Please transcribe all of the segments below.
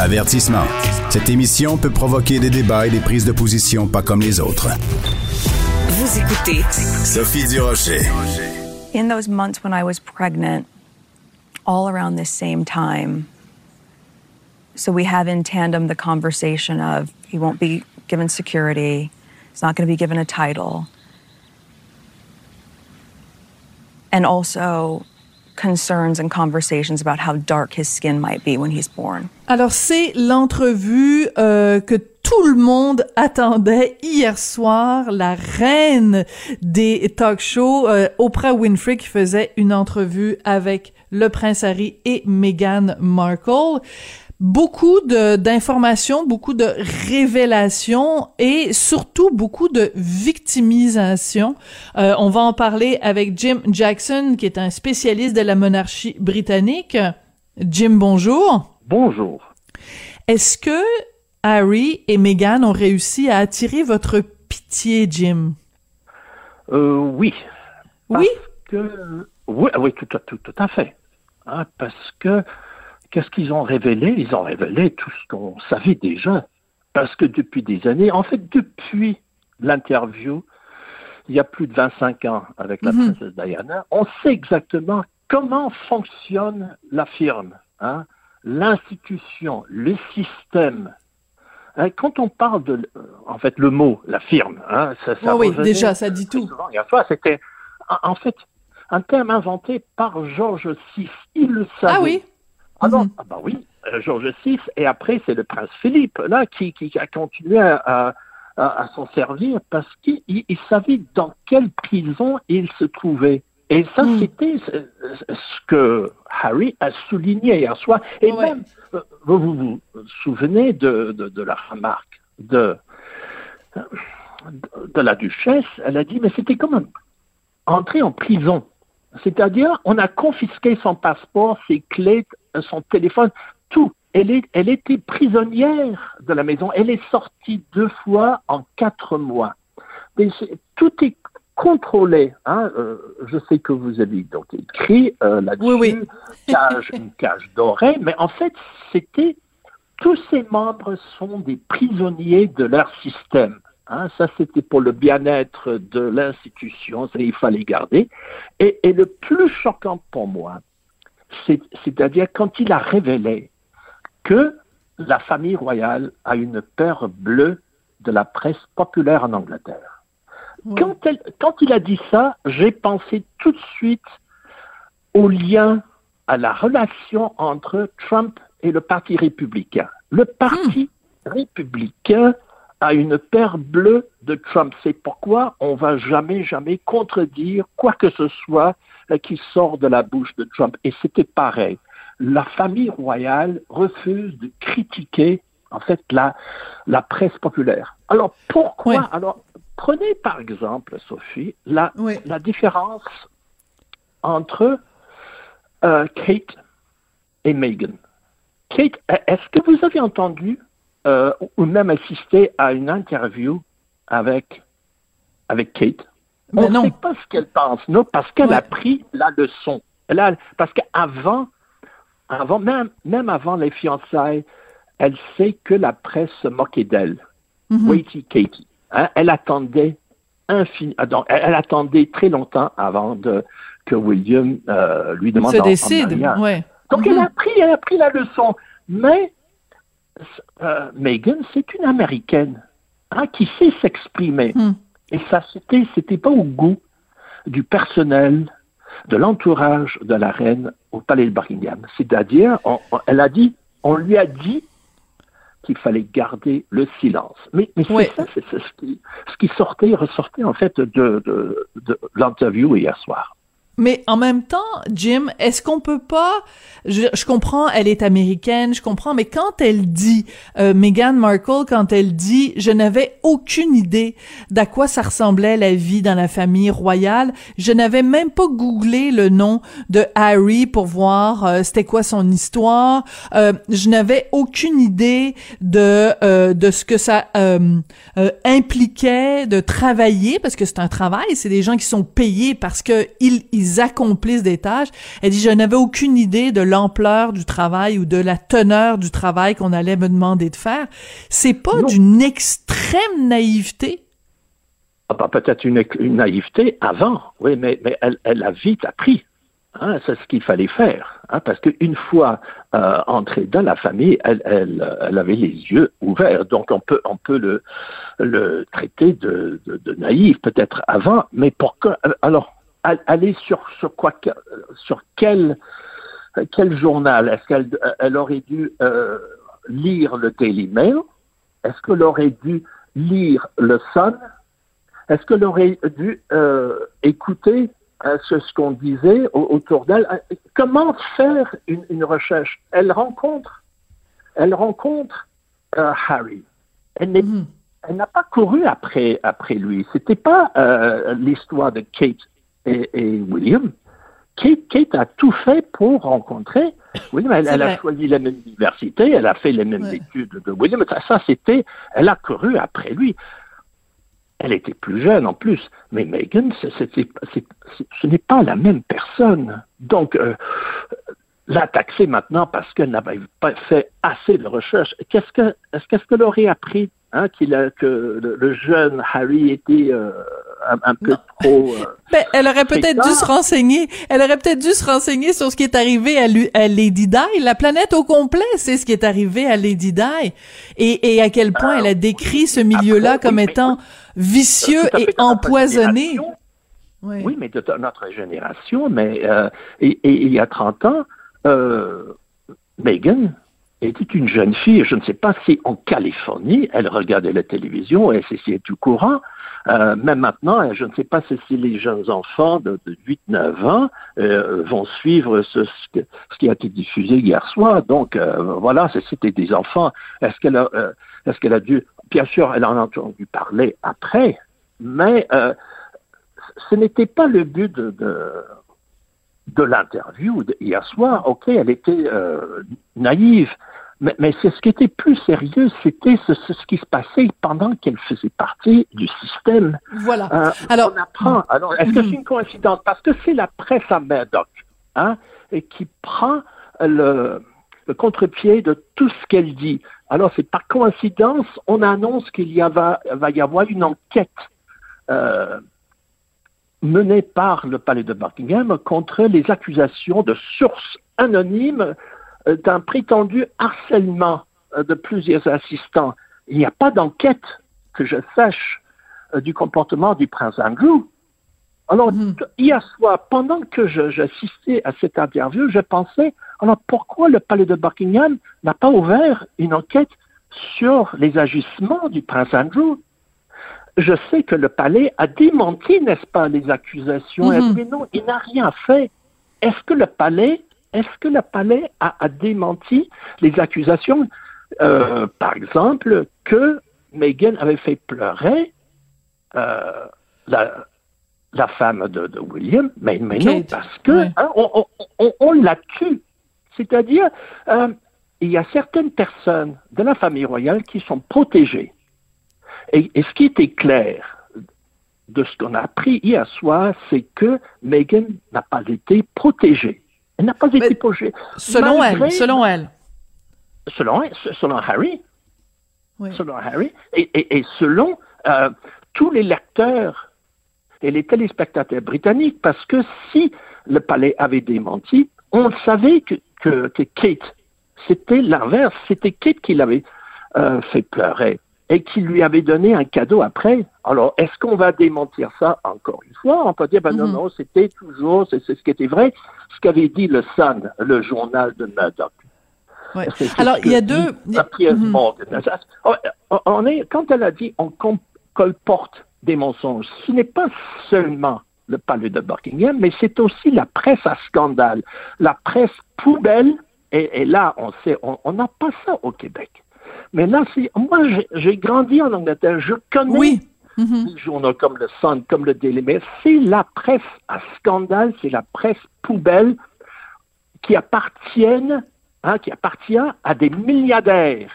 Avertissement. Cette émission peut provoquer des débats et des prises de position pas comme les autres. Vous écoutez Sophie Durocher. In those months when I was pregnant, all around this same time, so we have in tandem the conversation of he won't be given security, he's not going to be given a title. And also concerns and conversations about how dark his skin might be when he's born. Alors, c'est l'entrevue euh, que tout le monde attendait hier soir, la reine des talk shows, euh, Oprah Winfrey, qui faisait une entrevue avec le prince Harry et Meghan Markle beaucoup d'informations, beaucoup de révélations et surtout beaucoup de victimisation. Euh, on va en parler avec Jim Jackson, qui est un spécialiste de la monarchie britannique. Jim, bonjour. Bonjour. Est-ce que Harry et Meghan ont réussi à attirer votre pitié, Jim? Euh, oui. oui? Que, oui, oui, tout, tout, tout à fait. Hein, parce que Qu'est-ce qu'ils ont révélé? Ils ont révélé tout ce qu'on savait déjà. Parce que depuis des années, en fait, depuis l'interview, il y a plus de 25 ans avec la mhm. princesse Diana, on sait exactement comment fonctionne la firme, hein, l'institution, le système. Hein, quand on parle de, en fait, le mot, la firme, hein, ça, ça oui, déjà, ça dit tout. Souvent, c'était, en fait, un terme inventé par Georges VI. Il le savait. Ah oui ah non, mhm. ah bah oui, euh, Georges VI, et après c'est le prince Philippe, là, qui, qui a continué à, à, s'en servir parce qu'il il savait dans quelle prison il se trouvait. Et ça, mhm. c'était ce que Harry a souligné hier soir. Et même, euh, vous, vous vous souvenez de, de, de la remarque de, de la duchesse, elle a dit, mais c'était comme entrer en prison. C'est-à-dire, on a confisqué son passeport, ses clés, son téléphone, tout. Elle, est, elle était prisonnière de la maison. Elle est sortie deux fois en quatre mois. tout est contrôlé. Hein. Euh, je sais que vous avez donc écrit euh, là-dessus, oui, Cage, une cage dorée, mais en fait, c'était tous ces membres sont des prisonniers de leur système. Hein, ça, c'était pour le bien-être de l'institution, il fallait garder. Et, et, le plus choquant pour moi, c'est-à-dire quand il a révélé que la famille royale a une peur bleue de la presse populaire en Angleterre. Quand, elle, quand il a dit ça, j'ai pensé tout de suite au lien, à la relation entre Trump et le Parti républicain. Le Parti hmm. républicain à une paire bleue de Trump. C'est pourquoi on va jamais, jamais contredire quoi que ce soit euh, qui sort de la bouche de Trump. Et c'était pareil. La famille royale refuse de critiquer, en fait, la, la presse populaire. Alors, pourquoi? Alors, prenez par exemple, Sophie, la, la différence entre euh, Kate et Meghan. Kate, est-ce que vous avez entendu euh, ou même assister à une interview avec, avec Kate. on ne sait pas ce qu'elle pense, non, parce qu'elle a pris la leçon. Elle a, parce qu'avant, avant, même, même avant les fiançailles, elle sait que la presse se moquait d'elle. Mm Waity Katie. Hein, elle attendait infini, ah, elle, attendait très longtemps avant de, que William euh, lui demande se décide, ouais. Donc elle a mhm. pris, elle a pris la leçon. Mais euh, Megan, c'est une Américaine hein, qui sait s'exprimer. Hmm. Et ça, c'était, c'était pas au goût du personnel, de l'entourage de la reine au palais de Buckingham. C'est-à-dire, elle a dit, on lui a dit qu'il fallait garder le silence. Mais, mais c'est ça, c'est, ce, qui, ce qui sortait, ressortait en fait de, de, de l'interview hier soir. Mais en même temps, Jim, est-ce qu'on peut pas je, je, comprends, elle est américaine, je comprends, mais quand elle dit euh, Meghan Markle, quand elle dit je n'avais aucune idée d'à quoi ça ressemblait la vie dans la famille royale, je n'avais même pas googlé le nom de Harry pour voir euh, c'était quoi son histoire, euh, je n'avais aucune idée de euh, de ce que ça euh, impliquait de travailler parce que c'est un travail, c'est des gens qui sont payés parce que ils, ils ils accomplissent des tâches. Elle dit, je n'avais aucune idée de l'ampleur du travail ou de la teneur du travail qu'on allait me demander de faire. C'est pas d'une extrême naïveté? Ah bah, peut-être une, naïveté avant, oui, mais, mais elle, elle a vite appris. Hein, c'est ce qu'il fallait faire, hein, parce qu'une fois euh, entrée dans la famille, elle, elle, elle, avait les yeux ouverts. Donc on peut, on peut le, le traiter de, de, de naïf peut-être avant, mais pourquoi Alors, aller sur, sur quoi, sur quel, quel journal? Est-ce qu'elle elle aurait dû euh, lire le Daily Mail? Est-ce qu'elle aurait dû lire le Sun? Est-ce qu'elle aurait dû euh, écouter euh, ce, qu'on disait autour d'elle? Comment faire une, recherche? Elle rencontre, elle rencontre Harry. Mhm. Elle n'a pas couru après, après lui. C'était pas l'histoire de Kate et, William. Kate, Kate, a tout fait pour rencontrer William. Elle, a choisi la même université, elle a fait les mêmes études de William. Ça, c'était, elle a couru après lui. Elle était plus jeune en plus, mais Megan, ce n'est pas la même personne. Donc, euh, la taxer maintenant parce qu'elle n'avait pas fait assez de recherche, qu'est-ce que, qu'est-ce qu'elle aurait appris hein, qu'il a, que le, jeune Harry était euh, un, peu trop. Euh, ben, elle aurait peut-être dû se renseigner. Elle aurait peut-être dû se renseigner sur ce qui est arrivé à, à Lady Di. La planète au complet, c'est ce qui est arrivé à Lady Di, et, et à quel point elle a décrit ce milieu-là comme étant vicieux et empoisonné. Oui. mais de notre génération, mais euh, et, il y a 30 ans, euh, Megan était une jeune fille, je ne sais pas si en Californie, elle regardait la télévision et c'est tout courant, euh, même maintenant, je ne sais pas si les jeunes enfants de, 8-9 ans euh, vont suivre ce, ce, qui a été diffusé hier soir. Donc euh, voilà, c'était des enfants. Est-ce qu'elle a, euh, est-ce qu'elle a dû, bien sûr, elle en a entendu parler après, mais ce n'était pas le but de, de de l'interview hier soir, ok, elle était naïve, mais, mais c'est ce qui était plus sérieux, c'était ce, ce, qui se passait pendant qu'elle faisait partie du système. Voilà. Euh, alors, on apprend. Alors, est-ce que c'est une coïncidence? Parce que c'est la presse à Murdoch, hein, et qui prend le, le contre-pied de tout ce qu'elle dit. Alors, c'est par coïncidence, on annonce qu'il y va, va y avoir une enquête. Euh, menée par le palais de Buckingham contre les accusations de sources anonymes d'un prétendu harcèlement euh, de plusieurs assistants. Il n'y a pas d'enquête que je sache euh, du comportement du prince Andrew. Alors, mhm. hier soir, pendant que j'assistais à cette interview, je pensais, alors pourquoi le palais de Buckingham n'a pas ouvert une enquête sur les agissements du prince Andrew? Je sais que le palais a démenti, n'est-ce pas, les accusations. Mais non, il n'a rien fait? Est-ce que le palais est-ce que le palais a, démenti les accusations, euh, par exemple, que Meghan avait fait pleurer euh, la, femme de, William, mais, non, parce que hein, on, l'a tue. C'est-à-dire, euh, il y a certaines personnes de la famille royale qui sont protégées. Et, et ce qui était clair de ce qu'on a appris hier soir, c'est que Meghan n'a pas été protégée. Elle n'a pas été pochée. Selon elle, selon elle. Selon, selon Harry. Selon Harry. Et, selon euh, tous les lecteurs et les téléspectateurs britanniques, parce que si le palais avait démenti, on savait que, que, Kate, c'était l'inverse, c'était Kate qui l'avait euh, fait pleurer et qui lui avait donné un cadeau après. Alors, est-ce qu'on va démentir ça encore une fois On peut dire, ben non, mhm. non, c'était toujours, c'est ce qui était vrai, ce qu'avait dit le Sun, le journal de Murdoch. Alors, il y a deux... Mhm. On est, quand elle a dit on colporte des mensonges, ce n'est pas seulement le palais de Buckingham, mais c'est aussi la presse à scandale, la presse poubelle, et, là, on sait, on n'a pas ça au Québec. Mais là, moi, j'ai grandi en Angleterre, je connais oui. Des journaux comme le Sun, comme le Daily Mail. C'est la presse à scandale, c'est la presse poubelle qui appartiennent, hein, qui appartient à des milliardaires,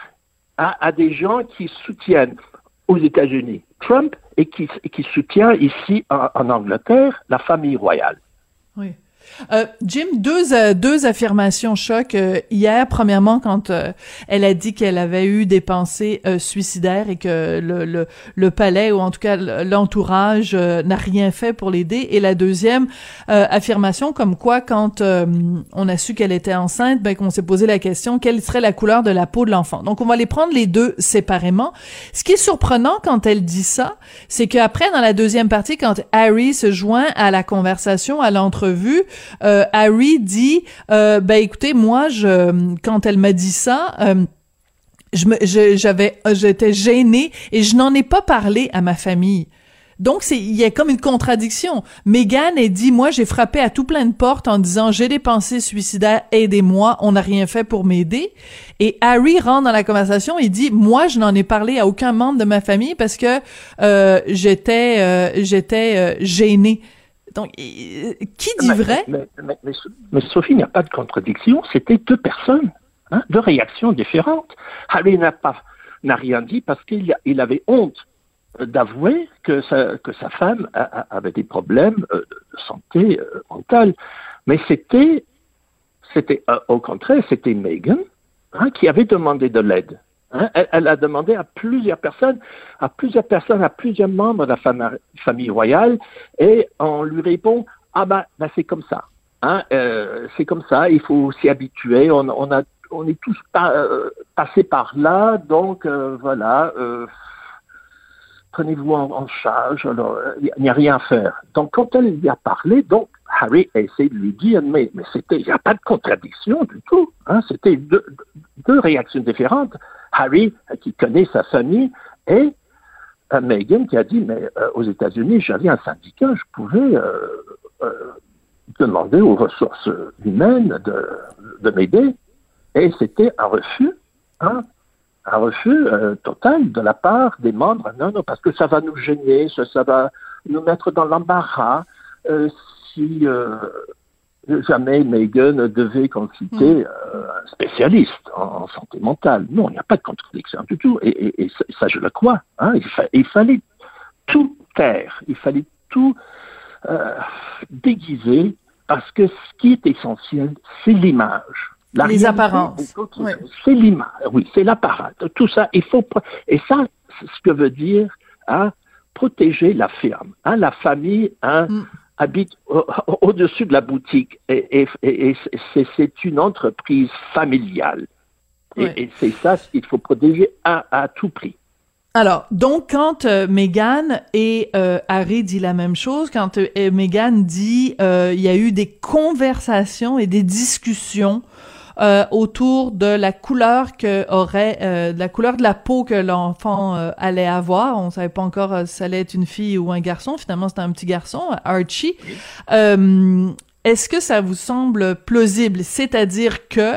hein, à des gens qui soutiennent aux États-Unis Trump et qui, qui soutient ici en, Angleterre la famille royale. Euh, Jim, deux euh, deux affirmations choc euh, hier. Premièrement, quand elle a dit qu'elle avait eu des pensées suicidaires et que le, le, le palais ou en tout cas l'entourage n'a rien fait pour l'aider. Et la deuxième affirmation, comme quoi quand on a su qu'elle était enceinte, ben qu'on s'est posé la question quelle serait la couleur de la peau de l'enfant. Donc on va les prendre les deux séparément. Ce qui est surprenant quand elle dit ça, c'est qu'après dans la deuxième partie, quand Harry se joint à la conversation, à l'entrevue, euh, Harry dit, euh, ben écoutez, moi, quand elle m'a dit ça, euh, j'avais, j'étais gênée et je n'en ai pas parlé à ma famille. Donc c'est il y a comme une contradiction. Megan a dit moi j'ai frappé à tout plein de portes en disant j'ai des pensées suicidaires aidez-moi on n'a rien fait pour m'aider et Harry rentre dans la conversation et dit moi je n'en ai parlé à aucun membre de ma famille parce que euh, j'étais euh, j'étais euh, gênée. Donc, qui dit vrai? Mais, Sophie, il n'y a pas de contradiction. C'était deux personnes, hein, deux réactions différentes. Harry n'a pas n'a rien dit parce qu'il il avait honte d'avouer que sa, que sa femme avait des problèmes euh, de santé euh, mentale. Mais c'était, c'était euh, au contraire, c'était Megan hein, qui avait demandé de l'aide. Hein, elle, a demandé à plusieurs personnes, à plusieurs personnes, à plusieurs membres de la famille, royale, et on lui répond ah ben, ben c'est comme ça, hein, euh, c'est comme ça, il faut s'y habituer, on, a, on est tous euh, passés par là, donc euh, voilà, prenez-vous en, charge, il n'y a rien à faire. Donc quand elle lui a parlé, donc Harry a essayé de lui dire mais, il n'y a pas de contradiction du tout, hein, c'était deux, réactions différentes. Harry, qui connaît sa famille, et euh, Meghan qui a dit, mais euh, aux États-Unis, j'avais un syndicat, je pouvais euh, demander aux ressources humaines de, m'aider. Et c'était un refus, hein, un refus total de la part des membres. Non, non, parce que ça va nous gêner, ça va nous mettre dans l'embarras. Si jamais Megan devait consulter hmm. euh, un spécialiste en, santé mentale. Non, il n'y a pas de contradiction du tout. Et, ça, je le crois. Hein. Il, fallait tout taire, il fallait tout euh, déguiser, parce que ce qui est essentiel, c'est l'image. Les apparences. C'est l'image, oui, c'est l'apparat. Tout ça, il faut. Et ça, c'est ce que veut dire hein, protéger la firme, hein, la famille, hein, hmm habite au-dessus de la boutique et, c'est une entreprise familiale. Et, c'est ça ce qu'il faut protéger à, tout prix. Alors, donc, quand euh, Meghan et euh, Harry dit la même chose, quand euh, Meghan dit il y a eu des conversations et des discussions euh, autour de la couleur que aurait, euh, de la couleur de la peau que l'enfant euh, allait avoir. On savait pas encore si ça allait être une fille ou un garçon. Finalement, c'était un petit garçon, Archie. Est-ce que ça vous semble plausible? C'est-à-dire que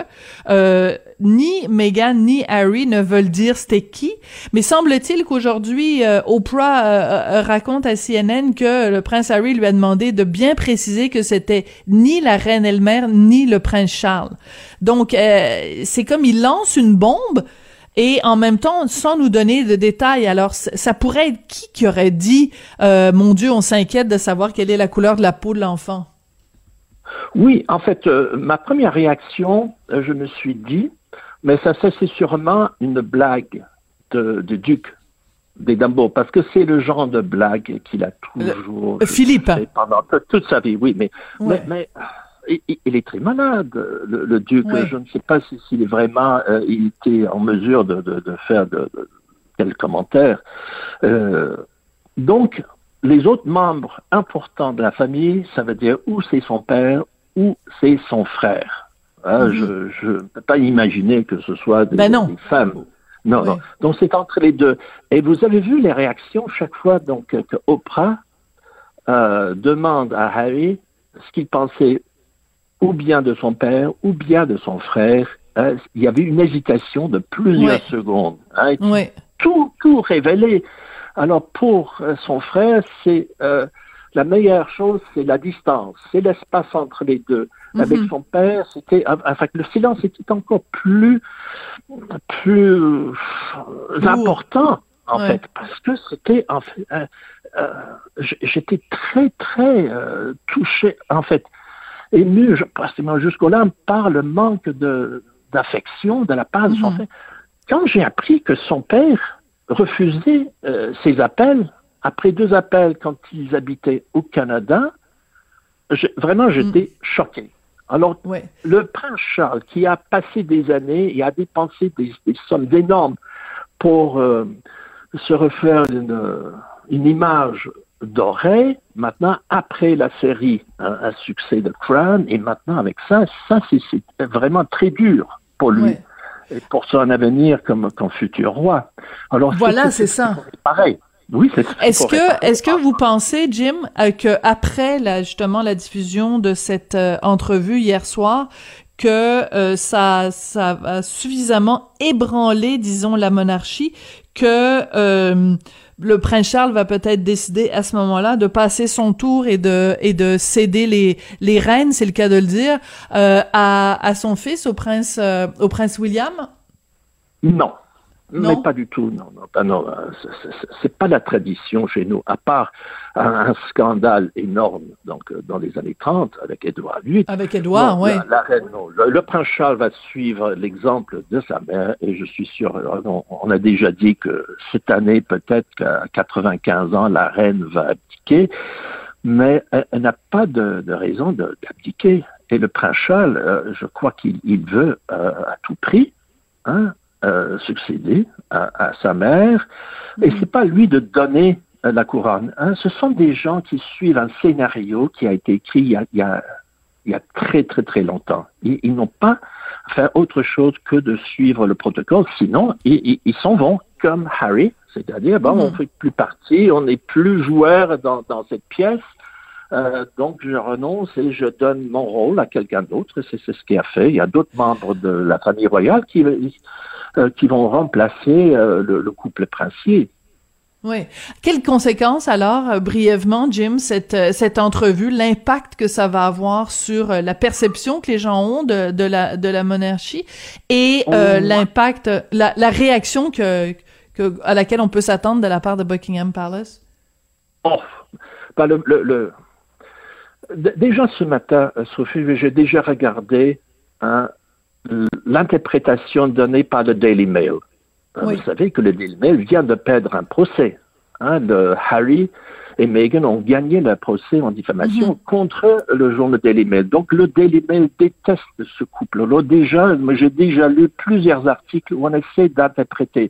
euh, ni Meghan ni Harry ne veulent dire c'était qui, mais semble-t-il qu'aujourd'hui, euh, Oprah euh, raconte à CNN que le prince Harry lui a demandé de bien préciser que c'était ni la reine elle-même ni le prince Charles. Donc, c'est comme il lance une bombe, et en même temps, sans nous donner de détails. Alors, ça pourrait être qui qui aurait dit, mon Dieu, on s'inquiète de savoir quelle est la couleur de la peau de l'enfant? Oui, en fait, euh, ma première réaction, euh, je me suis dit, mais ça, c'est sûrement une blague de, Duc des parce que c'est le genre de blague qu'il a toujours. Euh, Philippe. Pendant toute sa vie, oui, mais, mais, il, est très malade, le, Duc. Je ne sais pas s'il est vraiment, il était en mesure de, de faire de, quels commentaires. donc, les autres membres importants de la famille, ça veut dire où c'est son père, ou c'est son frère. Hein, mhm. Je ne peux pas imaginer que ce soit des, ben femmes. Non, non. Donc c'est entre les deux. Et vous avez vu les réactions chaque fois donc que Oprah euh, demande à Harry ce qu'il pensait ou bien de son père ou bien de son frère. Hein, il y avait une hésitation de plusieurs secondes. Hein, tout, tout révélé. Alors pour euh, son frère, c'est euh, la meilleure chose, c'est la distance, c'est l'espace entre les deux. Mhm. Avec son père, c'était, enfin, le silence était encore plus, plus important, en fait, parce que c'était, euh, euh, j'étais très, très euh, touché, en fait. ému jusqu'au-là par le manque de, d'affection de la part de son père. Quand j'ai appris que son père refusait euh, ses appels, après deux appels quand ils habitaient au Canada, vraiment j'étais mm. choqué. Alors, le prince Charles, qui a passé des années et a dépensé des, sommes énormes pour euh, se refaire une, une image dorée, maintenant, après la série, un, succès de Crown, et maintenant avec ça, ça c'est vraiment très dur pour lui. Et pour son avenir comme, comme futur roi. Alors voilà, c'est ça. Pareil. Oui, c'est Est-ce que, est-ce que vous pensez, Jim, euh, que après la, justement la diffusion de cette euh, entrevue hier soir, que euh, ça, ça a suffisamment ébranlé, disons, la monarchie, que le prince Charles va peut-être décider à ce moment-là de passer son tour et de et de céder les les rênes, c'est le cas de le dire, à, à son fils, au prince au prince William? Non, mais pas du tout, non, non, non euh, c'est pas la tradition chez nous, à part un, scandale énorme donc euh, dans les années 30 avec Édouard VIII. Avec Édouard, oui. Le, prince Charles va suivre l'exemple de sa mère et je suis sûr, euh, on, a déjà dit que cette année, peut-être qu'à 95 ans, la reine va abdiquer, mais elle, n'a pas de, de raison d'abdiquer. Et le prince Charles, je crois qu'il veut à tout prix hein, euh, succéder à, sa mère. Et c'est pas lui de donner euh, la couronne. Hein. Ce sont des gens qui suivent un scénario qui a été écrit il y a, il y a, il y a très très très longtemps. Ils, ils n'ont pas fait autre chose que de suivre le protocole. Sinon, ils, ils s'en vont comme Harry, c'est-à-dire bon, on mm. fait plus partie, on n'est plus joueur dans, dans cette pièce. Euh, donc, je renonce et je donne mon rôle à quelqu'un d'autre. C'est ce qu'il a fait. Il y a d'autres membres de la famille royale qui, euh, qui vont remplacer euh, le, couple princier. Oui. Quelles conséquences alors, euh, brièvement, Jim, cette, cette entrevue, l'impact que ça va avoir sur la perception que les gens ont de, de, la, de la monarchie et oh, l'impact, la, la, réaction que, que, à laquelle on peut s'attendre de la part de Buckingham Palace? Oh, ben le, le, déjà ce matin, Sophie, j'ai déjà regardé hein, l'interprétation donnée par le Daily Mail. Hein, vous savez que le Daily Mail vient de perdre un procès. Hein, de Harry et Meghan ont gagné le procès en diffamation mhm. contre le journal Daily Mail. Donc le Daily Mail déteste ce couple-là. Déjà, j'ai déjà lu plusieurs articles où on essaie d'interpréter.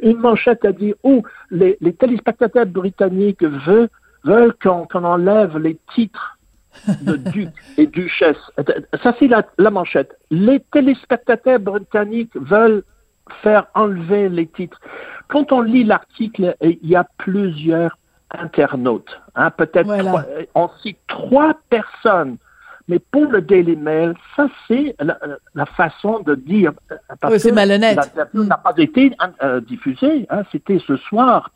Une manchette a dit, oh, les, téléspectateurs britanniques veulent, veulent qu'on enlève les titres de duc et duchesse. Ça, c'est la, manchette. Les téléspectateurs britanniques veulent faire enlever les titres. Quand on lit l'article, il y a plusieurs internautes. Hein, Peut-être on cite trois personnes. Mais pour le Daily Mail, ça c'est la, façon de dire. oui, c'est malhonnête. n'a pas été euh, diffusée. Hein, C'était ce soir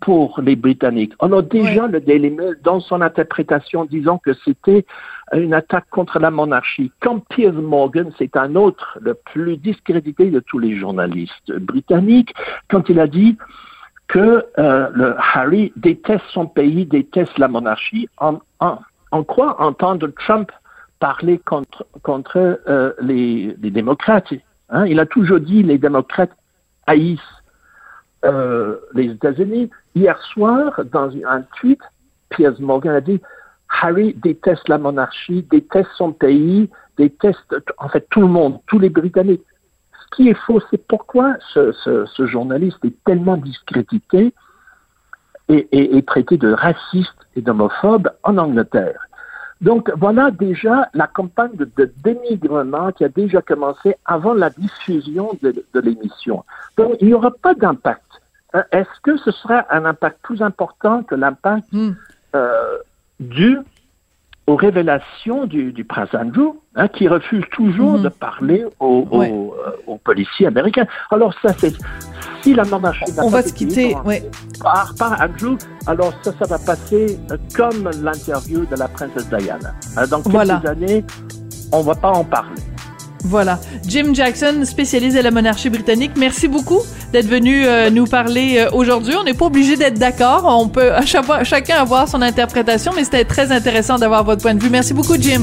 pour les Britanniques. On a déjà le Daily Mail dans son interprétation disant que c'était une attaque contre la monarchie. Quand Piers Morgan, c'est un autre, le plus discrédité de tous les journalistes britanniques, quand il a dit que euh, le Harry déteste son pays, déteste la monarchie, en, en, quoi entendre Trump parler contre, contre euh, les, les, démocrates hein? Il a toujours dit les démocrates haïssent euh, les États-Unis. Hier soir, dans un tweet, Piers Morgan a dit Harry déteste la monarchie, déteste son pays, déteste en fait tout le monde, tous les Britanniques. Ce qui est faux, c'est pourquoi ce, journaliste est tellement discrédité et, traité de raciste et d'homophobe en Angleterre. Donc voilà déjà la campagne de, dénigrement qui a déjà commencé avant la diffusion de, de l'émission. Donc il n'y aura pas d'impact. Euh, est-ce que ce sera un impact plus important que l'impact hmm. euh, dû aux révélations du, prince Andrew, hein, qui refuse toujours hmm. de parler aux, euh, policiers américains? Alors ça, c'est si la monarchie on va se quitter, par, par Andrew, alors ça, ça va passer comme l'interview de la princesse Diana. Dans quelques années, on va pas en parler. Voilà. Jim Jackson, spécialiste de la monarchie britannique, merci beaucoup d'être venu euh, nous parler euh, aujourd'hui. On n'est pas obligé d'être d'accord. On peut chacun avoir son interprétation, mais c'était très intéressant d'avoir votre point de vue. Merci beaucoup, Jim.